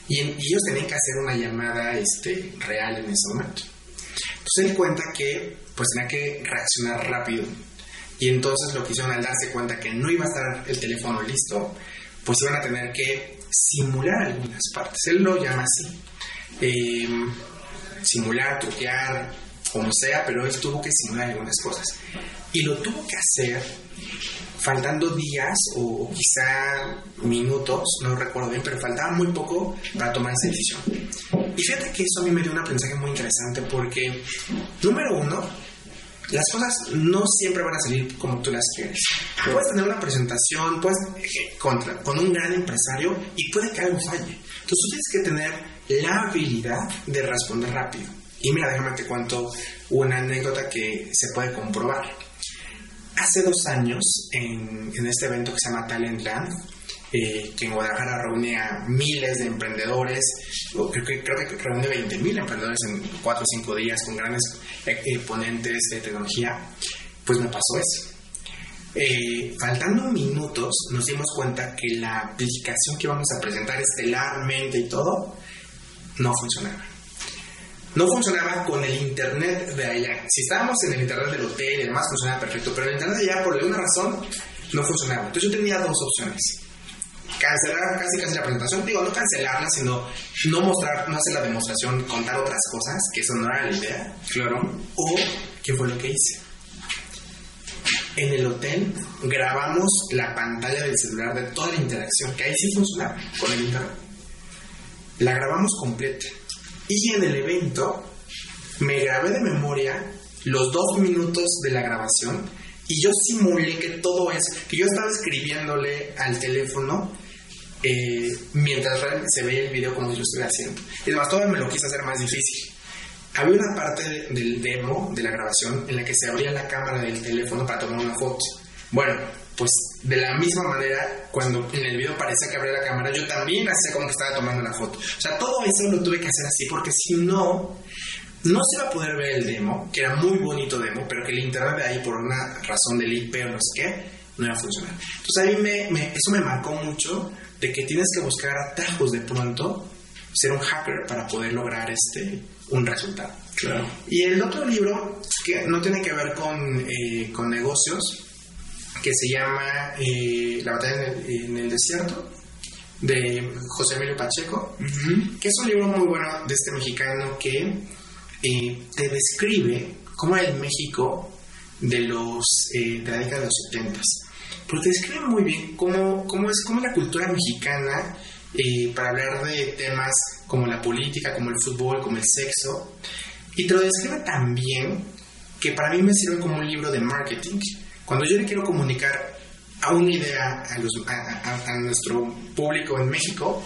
Y, en- y ellos tenían que hacer una llamada este, real en ese momento. Entonces él cuenta que pues tenía que reaccionar rápido. Y entonces lo que hicieron al darse cuenta que no iba a estar el teléfono listo, pues iban a tener que simular algunas partes. Él lo llama así. Eh, simular, truquear, como sea, pero él tuvo que simular algunas cosas. Y lo tuvo que hacer faltando días o, quizá minutos, no recuerdo bien, pero faltaba muy poco para tomar esa decisión. Y fíjate que eso a mí me dio un aprendizaje muy interesante porque, número uno, las cosas no siempre van a salir como tú las quieres. Puedes tener una presentación, puedes eh, contra, con un gran empresario y puede que algo falle. Entonces tú tienes que tener la habilidad de responder rápido. Y mira, déjame te cuento una anécdota que se puede comprobar. Hace dos años, en, este evento que se llama Talentland, eh, que en Guadalajara reúne a miles de emprendedores, creo que, creo que reúne 20 mil emprendedores en 4 o 5 días con grandes eh, eh, ponentes de tecnología, pues me pasó eso. Faltando minutos nos dimos cuenta que la aplicación que íbamos a presentar estelarmente y todo no funcionaba. No funcionaba con el internet de allá. Si estábamos en el internet del hotel y demás funcionaba perfecto, pero el internet de allá por alguna razón no funcionaba. Entonces yo tenía dos opciones. Cancelar casi casi la presentación, digo, no cancelarla, sino no mostrar, no hacer la demostración, contar otras cosas, que eso no era la idea. Claro. O, ¿qué fue lo que hice? En el hotel grabamos la pantalla del celular de toda la interacción, que ahí sí funcionaba con el internet. La grabamos completa. Y en el evento me grabé de memoria los dos minutos de la grabación y yo simulé que todo eso, que yo estaba escribiéndole al teléfono eh, mientras se veía el video como yo estoy haciendo. Y además todo me lo quise hacer más difícil. Había una parte del demo, de la grabación, en la que se abría la cámara del teléfono para tomar una foto. Bueno, pues de la misma manera, cuando en el video parecía que abría la cámara, yo también hacía como que estaba tomando una foto. O sea, todo eso lo tuve que hacer así, porque si no, no se va a poder ver el demo, que era muy bonito demo, pero que el internet de ahí, por una razón del IP o no sé qué, no iba a funcionar. Entonces a mí me, eso me marcó mucho de que tienes que buscar atajos de pronto, ser un hacker para poder lograr este un resultado. Claro. Y el otro libro, que no tiene que ver con, eh, con negocios, que se llama eh, La batalla en el, desierto, de José Emilio Pacheco, que es un libro muy bueno de este mexicano que eh, te describe cómo era el México de, los, de la década de los 70 pero te describe muy bien cómo, cómo es cómo la cultura mexicana, eh, para hablar de temas como la política, como el fútbol, como el sexo, y te lo describe también que para mí me sirve como un libro de marketing. Cuando yo le quiero comunicar a una idea a, a nuestro público en México,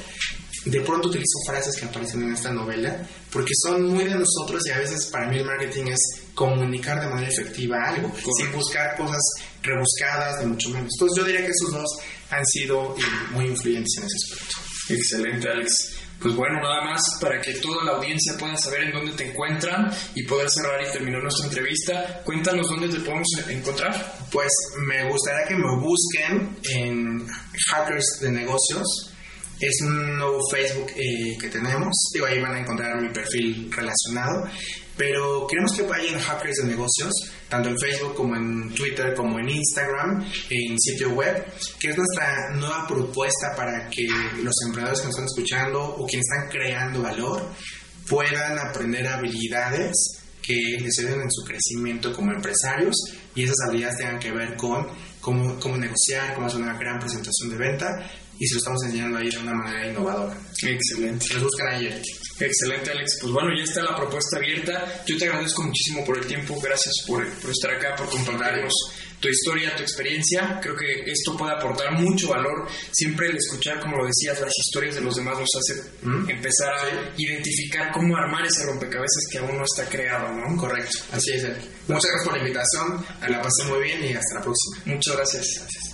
de pronto utilizo frases que aparecen en esta novela porque son muy de nosotros y a veces para mí el marketing es comunicar de manera efectiva algo, sin buscar cosas rebuscadas, de mucho menos. Entonces yo diría que esos dos han sido muy influyentes en ese aspecto. Excelente, Alex. Pues bueno, nada más para que toda la audiencia pueda saber en dónde te encuentran y poder cerrar y terminar nuestra entrevista, cuéntanos dónde te podemos encontrar. Pues me gustaría que me busquen en Hackers de Negocios es un nuevo Facebook eh, que tenemos. Digo, ahí van a encontrar mi perfil relacionado. Pero queremos que vayan hackers de negocios, tanto en Facebook como en Twitter, como en Instagram, en sitio web, que es nuestra nueva propuesta para que los emprendedores que nos están escuchando o quienes están creando valor puedan aprender habilidades que les ayuden en su crecimiento como empresarios y esas habilidades tengan que ver con cómo, cómo negociar, cómo hacer una gran presentación de venta y se lo estamos enseñando ahí de una manera innovadora. Excelente. Los buscan ahí. Excelente, Alex. Pues bueno, ya está la propuesta abierta. Yo te agradezco muchísimo por el tiempo. Gracias por, por estar acá, por compartirnos tu historia, tu experiencia. Creo que esto puede aportar mucho valor. Siempre el escuchar, como lo decías, las historias de los demás nos hace ¿Mm? empezar a identificar cómo armar ese rompecabezas que aún no está creado, ¿no? Correcto. Así es. Muchas gracias por la invitación. La pasé muy bien y hasta la próxima. Muchas gracias. Gracias.